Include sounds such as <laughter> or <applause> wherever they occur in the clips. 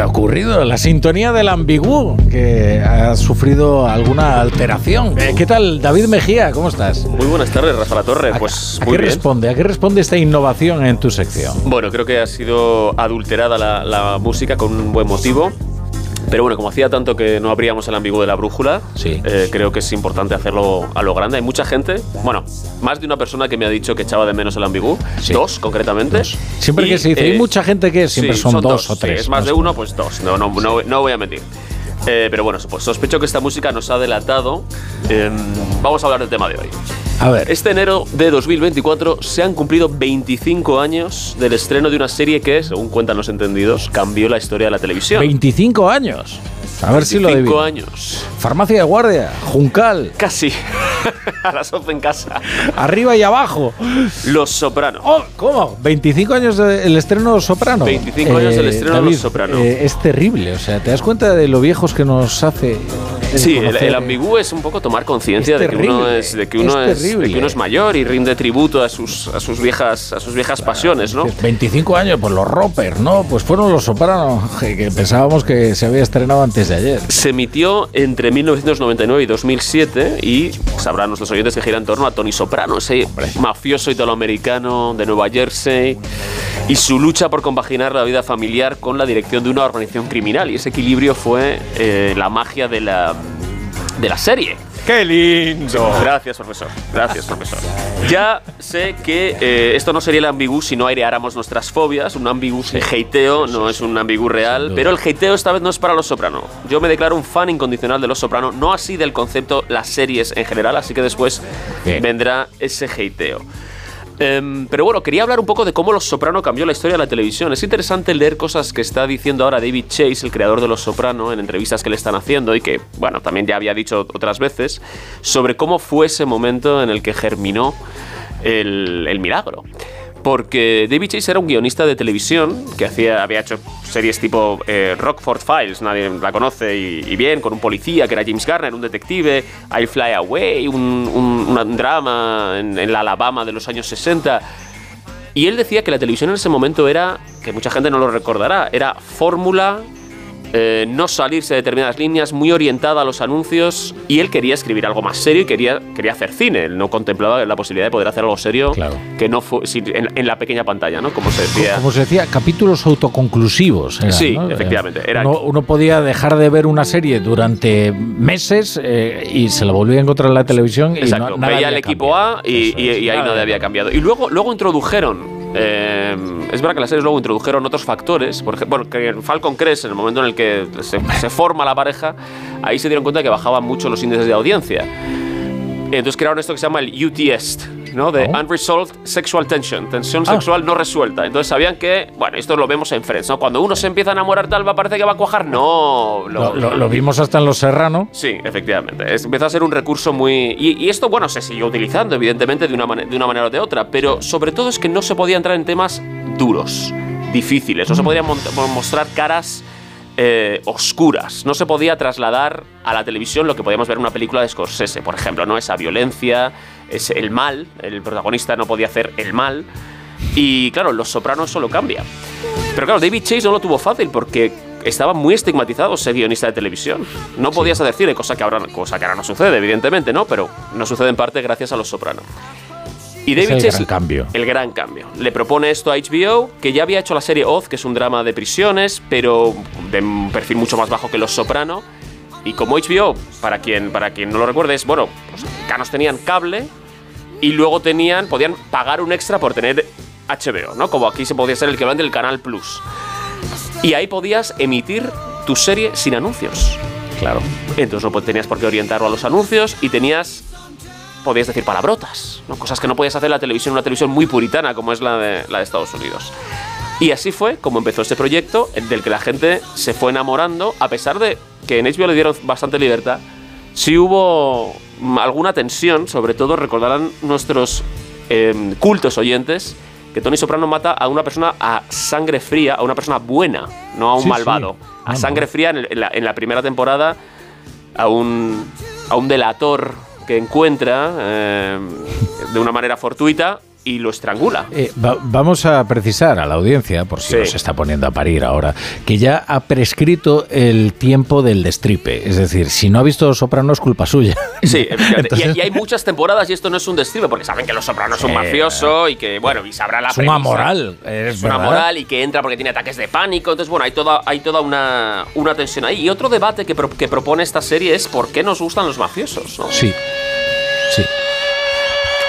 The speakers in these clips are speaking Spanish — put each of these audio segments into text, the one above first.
aburrido. La sintonía del ambiguo, que ha sufrido alguna alteración. ¿Qué tal, David Mejía? ¿Cómo estás? Muy buenas tardes, Rafa La Torre. Pues ¿A muy qué bien. responde? ¿A qué responde esta innovación en tu sección? Bueno, creo que ha sido adulterada la, la música con un buen motivo. Pero bueno, como hacía tanto que no abríamos el ambiguo de la brújula, Sí. eh, creo que es importante hacerlo a lo grande. Hay mucha gente, bueno, más de una persona que me ha dicho que echaba de menos el ambiguo, Sí. dos concretamente. Dos. Siempre Y, que se dice, eh, hay mucha gente que siempre sí, son, dos, o tres. es más de uno, pues dos. No, no, no, no voy a mentir. Eh, pero bueno, pues sospecho que esta música nos ha delatado. Vamos a hablar del tema de hoy. A ver, Este enero de 2024 se han cumplido 25 años del estreno de una serie que, según cuentan los entendidos, cambió la historia de la televisión. 25 años. A ver si lo 25 adivino. años. Farmacia de guardia, Juncal, Casi. <laughs> a las 11 en casa. arriba y abajo. Los Sopranos. Oh, ¿Cómo? ¿25 años del estreno Soprano? 25 años del estreno de Los Soprano. eh, es terrible, o sea, ¿te das cuenta de lo viejos que nos hace? Sí, el, el ambiguo es un poco tomar conciencia de que uno es de que uno es es, de que uno es mayor y rinde tributo a sus a sus viejas a sus viejas pasiones, ¿no? dices, 25 años, pues los Roper, ¿no? Pues fueron los Sopranos, que pensábamos que se había estrenado antes de ayer. Se emitió entre 1999 y 2007 y sabrán nuestros oyentes que gira en torno a Tony Soprano, ese mafioso italoamericano de Nueva Jersey y su lucha por compaginar la vida familiar con la dirección de una organización criminal. Y ese equilibrio fue eh, la magia de la, de la serie. ¡Qué lindo! Gracias, profesor. Gracias, profesor. Ya sé que eh, esto no sería el ambiguo si no aireáramos nuestras fobias. Un ambiguo de hateo no es un ambiguo real, pero el hateo esta vez no es para Los Soprano. Yo me declaro un fan incondicional de Los Soprano, no así del concepto las series en general, así que después Bien. vendrá ese hateo. Em, pero bueno, quería hablar un poco de cómo Los Soprano cambió la historia de la televisión. Es interesante leer cosas que está diciendo ahora David Chase, el creador de Los Soprano, en entrevistas que le están haciendo y que, bueno, también ya había dicho otras veces, sobre cómo fue ese momento en el que germinó el, el milagro. Porque David Chase era un guionista de televisión que había hecho series tipo eh, Rockford Files, nadie la conoce, y, bien, con un policía que era James Garner, un detective, I Fly Away, un drama en, en la Alabama de los años 60. Y él decía que la televisión en ese momento era, que mucha gente no lo recordará, era fórmula, eh, no salirse de determinadas líneas, muy orientada a los anuncios, y él quería escribir algo más serio y quería, quería hacer cine. Él no contemplaba la posibilidad de poder hacer algo serio Claro. que no fue en, en la pequeña pantalla, ¿no? Como se decía. Como se decía, capítulos autoconclusivos. Sí, ¿no? efectivamente, eran- Uno, uno podía dejar de ver una serie durante meses eh, y se la volvía a encontrar en la televisión. Y no- nada veía el equipo cambiado. A y, ahí nada nada había cambiado. Y luego, luego introdujeron, eh, es verdad que las series luego introdujeron otros factores, por ejemplo, porque en Falcon Crest, en el momento en el que se, se forma la pareja, ahí se dieron cuenta que bajaban mucho los índices de audiencia. Entonces crearon esto que se llama el UTS, ¿no? De Oh. Unresolved Sexual Tension, tensión Ah. sexual no resuelta. Entonces sabían que, bueno, esto lo vemos en Friends, ¿no? Cuando uno se empieza a enamorar tal, va a parecer que va a cuajar. No, Lo, lo- lo vimos hasta en Los Serrano. Sí, efectivamente. Es- empezó a ser un recurso muy... Y, y esto, bueno, se siguió utilizando, evidentemente, de una, de una manera o de otra, pero sobre todo es que no se podía entrar en temas duros, difíciles, no se podían mont- mo- mostrar caras eh, oscuras, no se podía trasladar a la televisión lo que podíamos ver en una película de Scorsese, por ejemplo, ¿no? Esa violencia, es el mal, el protagonista no podía hacer el mal, y claro, Los Sopranos eso lo cambia. Pero claro, David Chase no lo tuvo fácil porque estaba muy estigmatizado ser guionista de televisión. No podías cine, cosa que, ahora, cosa que ahora no sucede, evidentemente, ¿no? Pero no sucede en parte gracias a Los Soprano. Y Es David el Chase, gran cambio. el gran cambio. Le propone esto a HBO, que ya había hecho la serie Oz, que es un drama de prisiones, pero de un perfil mucho más bajo que Los Soprano. Y como HBO, para quien, para quien no lo recuerde, es, bueno, los americanos tenían cable y luego tenían, podían pagar un extra por tener HBO, ¿no? Como aquí se podía ser el que van del Canal Plus. Y ahí podías emitir tu serie sin anuncios. Claro. Entonces no tenías por qué orientarlo a los anuncios y tenías. Podías decir palabrotas, ¿no? cosas que no podías hacer en la televisión, una televisión muy puritana como es la de, la de Estados Unidos. Y así fue como empezó este proyecto, el del que la gente se fue enamorando, a pesar de que en HBO le dieron bastante libertad. Sí hubo alguna tensión, sobre todo recordarán nuestros em, cultos oyentes, que Tony Soprano mata a una persona a sangre fría, a una persona buena, no a un Sí, sí. malvado. Ah, A sangre fría en, el- en la, en la primera temporada a un, a un delator que encuentra eh, de una manera fortuita y lo estrangula. Eh, va- vamos a precisar a la audiencia, por si Sí. nos está poniendo a parir ahora, que ya ha prescrito el tiempo del destripe. Es decir, si no ha visto Soprano es culpa suya. Sí. <laughs> Entonces- y, y hay muchas temporadas y esto no es un destripe, porque saben que Los Sopranos es un Sí. mafioso y que, bueno, y sabrá la Es una moral, es Es una verdad. moral y que entra porque tiene ataques de pánico. Entonces, bueno, hay toda, hay toda una, una tensión ahí. Y otro debate que, pro- que propone esta serie es por qué nos gustan los mafiosos, ¿no? Sí, sí.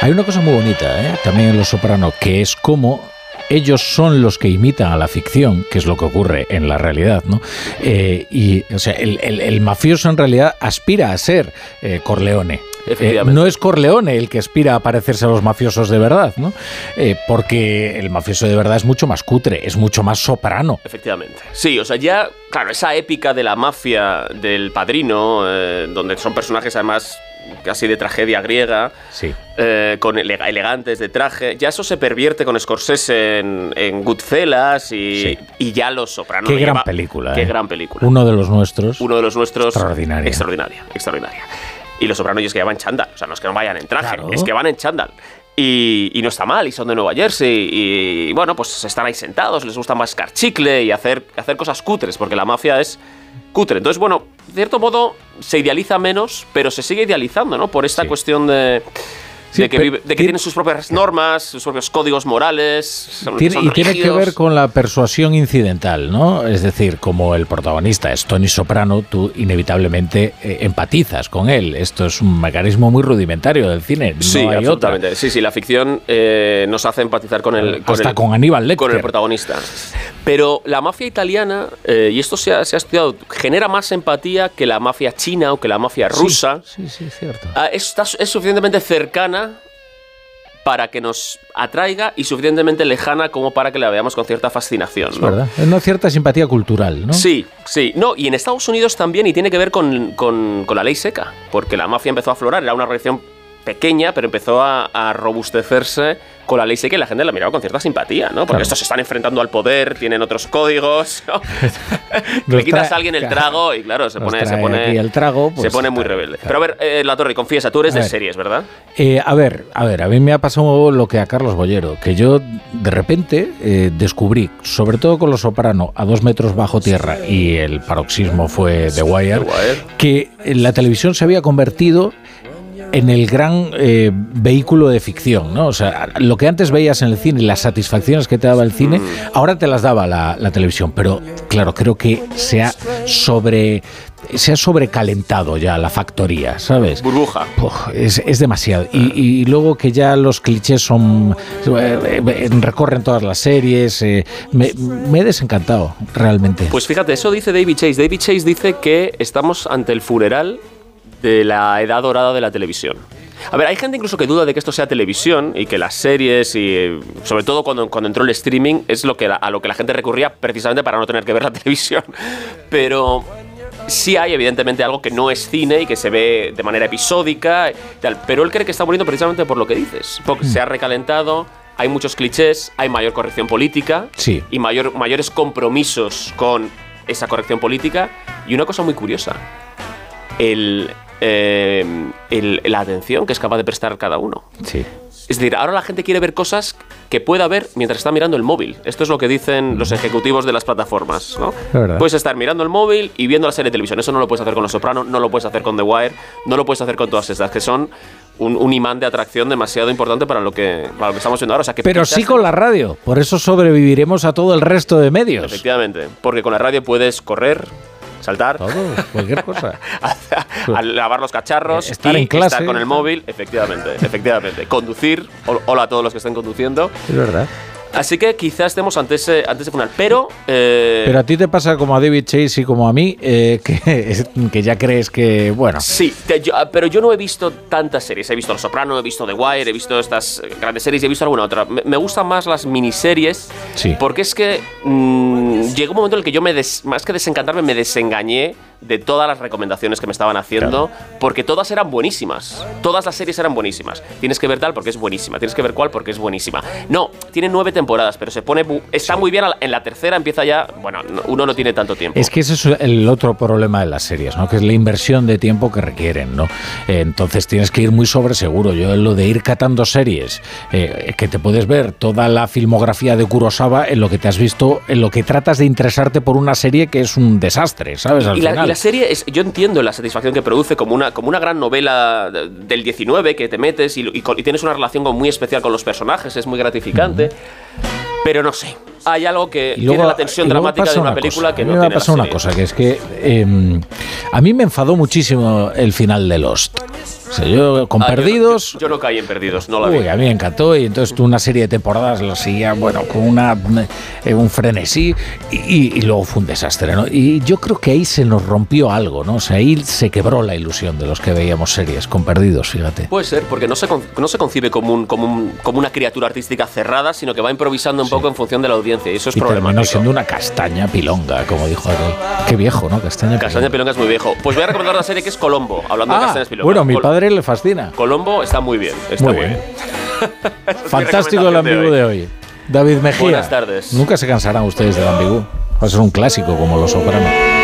Hay una cosa muy bonita, ¿eh? también en Los Soprano, que es cómo ellos son los que imitan a la ficción, que es lo que ocurre en la realidad, ¿no? Eh, y, o sea, el, el- el mafioso en realidad aspira a ser eh, Corleone. Eh, no es Corleone el que aspira a parecerse a los mafiosos de verdad, ¿no? Eh, porque el mafioso de verdad es mucho más cutre, es mucho más soprano. Efectivamente. Sí, o sea, ya, claro, esa épica de la mafia del padrino, donde son personajes además casi de tragedia griega, Sí. eh, con ele- elegantes de traje, ya eso se pervierte con Scorsese en, en Goodfellas y, Sí. y ya Los Sopranos. Qué lo gran lleva- película. Qué ¿eh? gran película. Uno de los nuestros. Uno de los nuestros. Extraordinaria. Extraordinaria, extraordinaria. Y los sopranos es que ya van en chándal. O sea, no es que no vayan en traje, Claro. es que van en chándal. Y, y no está mal, y son de Nueva Jersey. Y, bueno, pues están ahí sentados, les gusta mascar chicle y hacer, hacer cosas cutres, porque la mafia es cutre. Entonces, bueno, de cierto modo se idealiza menos, pero se sigue idealizando, ¿no? Por esta Sí. cuestión de. Sí, de que, vive- de que tiene- sus propias normas, sus propios códigos morales. son- Tiene- son y tiene que ver con la persuasión incidental, ¿no? Es decir, como el protagonista es Tony Soprano, tú inevitablemente eh, empatizas con él. Esto es un mecanismo muy rudimentario del cine. No Sí, hay otra. absolutamente. Sí, sí, la ficción eh, nos hace empatizar con el. Con Hasta el- con Aníbal Lecter. con el protagonista. Pero la mafia italiana, eh, y esto se ha, se ha estudiado, genera más empatía que la mafia china o que la mafia rusa. Sí, sí, es cierto. Ah, está- es suficientemente cercana para que nos atraiga y suficientemente lejana como para que la veamos con cierta fascinación. Es ¿no? verdad. Es una cierta simpatía cultural, ¿no? Sí, sí. No, y en Estados Unidos también, y tiene que ver con, con- con la ley seca, porque la mafia empezó a aflorar, era una reacción pequeña, pero empezó a, a robustecerse con la ley seca y la gente la miraba con cierta simpatía, ¿no? Porque Claro. estos se están enfrentando al poder, tienen otros códigos, <laughs> Le quitas a alguien el trago y claro, se pone, se pone, el trago, pues, se pone muy rebelde. claro. Pero a ver, eh, La Torre, confiesa, tú eres A de ver. series, ¿verdad? Eh, a ver, a ver, a mí me ha pasado lo que a Carlos Bollero, que yo de repente eh, descubrí, sobre todo con Los Soprano, a dos metros bajo tierra, y el paroxismo fue The Wire, The Wire. que la televisión se había convertido en el gran eh, vehículo de ficción, ¿no? O sea, lo que antes veías en el cine, las satisfacciones que te daba el cine, ahora te las daba la, la televisión. Pero, claro, creo que se ha sobre se ha sobrecalentado ya la factoría, ¿sabes? Burbuja. Puf, es, es demasiado. Y, y luego que ya los clichés son. eh, recorren todas las series. eh, me, me he desencantado, realmente. Pues fíjate, eso dice David Chase. David Chase dice que estamos ante el funeral de la edad dorada de la televisión. A ver, hay gente incluso que duda de que esto sea televisión y que las series y eh, sobre todo cuando, cuando entró el streaming es lo que la- a lo que la gente recurría precisamente para no tener que ver la <laughs> televisión. Pero sí hay evidentemente algo que no es cine y que se ve de manera episódica tal. Pero él cree que está muriendo precisamente por lo que dices. Porque se ha recalentado, hay muchos clichés, hay mayor corrección política Sí. y mayor, mayores compromisos con esa corrección política. Y una cosa muy curiosa, el, eh, el- la atención que es capaz de prestar cada uno. sí. Es decir, ahora la gente quiere ver cosas que pueda ver mientras está mirando el móvil. Esto es lo que dicen los ejecutivos de las plataformas, ¿no? Puedes estar mirando el móvil y viendo la serie de televisión. Eso no lo puedes hacer con Los Soprano, no lo puedes hacer con The Wire, no lo puedes hacer con todas estas, que son un, un imán de atracción demasiado importante para lo que, para lo que estamos viendo ahora. O sea, que Pero sí con la radio. Por eso sobreviviremos a todo el resto de medios. Efectivamente, porque con la radio puedes correr, saltar, Todo, cualquier cosa. <laughs> a, lavar los cacharros, Estar y en clase. estar con el móvil, efectivamente, efectivamente, conducir, hol- hola a todos los que estén conduciendo. Es verdad. Así que quizás estemos ante ese, ante ese final, pero, eh, Pero a ti te pasa como a David Chase y como a mí, eh, que, <laughs> que ya crees que, bueno, Sí, te- yo- ah, pero yo no he visto tantas series. He visto Los Soprano, he visto The Wire, he visto estas eh, grandes series y he visto alguna otra. Me, me gustan más las miniseries Sí. porque es que mm, llegó un momento en el que yo me des- más que desencantarme me desengañé de todas las recomendaciones que me estaban haciendo, porque todas eran buenísimas. Todas las series eran buenísimas. Tienes que ver tal porque es buenísima, tienes que ver cuál porque es buenísima. No, tiene nueve temporadas, pero se pone. Está muy bien. En la tercera empieza ya. Bueno, uno no tiene tanto tiempo. Es que ese es el otro problema de las series, ¿no? Que es la inversión de tiempo que requieren, ¿no? entonces tienes que ir muy sobre seguro. Yo lo de ir catando series, eh, que te puedes ver toda la filmografía de Kurosawa en lo que te has visto, en lo que tratas de interesarte por una serie que es un desastre, ¿sabes? y, la, serie, es, yo entiendo la satisfacción que produce como una, como una gran novela del 19 que te metes y, tienes una relación muy especial con los personajes, es muy gratificante. Pero no sé, hay algo que tiene la tensión dramática de una, película que no tiene. Me ha pasado una cosa, que es que em, a mí me enfadó muchísimo el final de Lost. O sea, yo con ah, Perdidos. Yo, no caí en Perdidos, no la vi. a mí me encantó y entonces una serie de temporadas lo seguía, bueno, con una, eh, un frenesí y, luego fue un desastre, ¿no? Y yo creo que ahí se nos rompió algo, ¿no? O sea, ahí se quebró la ilusión de los que veíamos series con Perdidos, fíjate. Puede ser, porque no se, no se concibe como, un, como, como una criatura artística cerrada, sino que va improvisando un poco en función de la audiencia y eso es y terminó siendo una castaña pilonga, como dijo aquel. Qué viejo, ¿no? Castaña pilonga. Castaña pilonga es muy viejo. Pues voy a recomendar una serie que es Colombo, hablando de ah, castañas pilonga. Bueno, mi padre le fascina. Colombo está muy bien. Está muy bien. <laughs> Fantástico el ambiguo de hoy. David Mejía. Buenas tardes. Nunca se cansarán ustedes del ambiguo. Va a ser un clásico como Los Sopranos.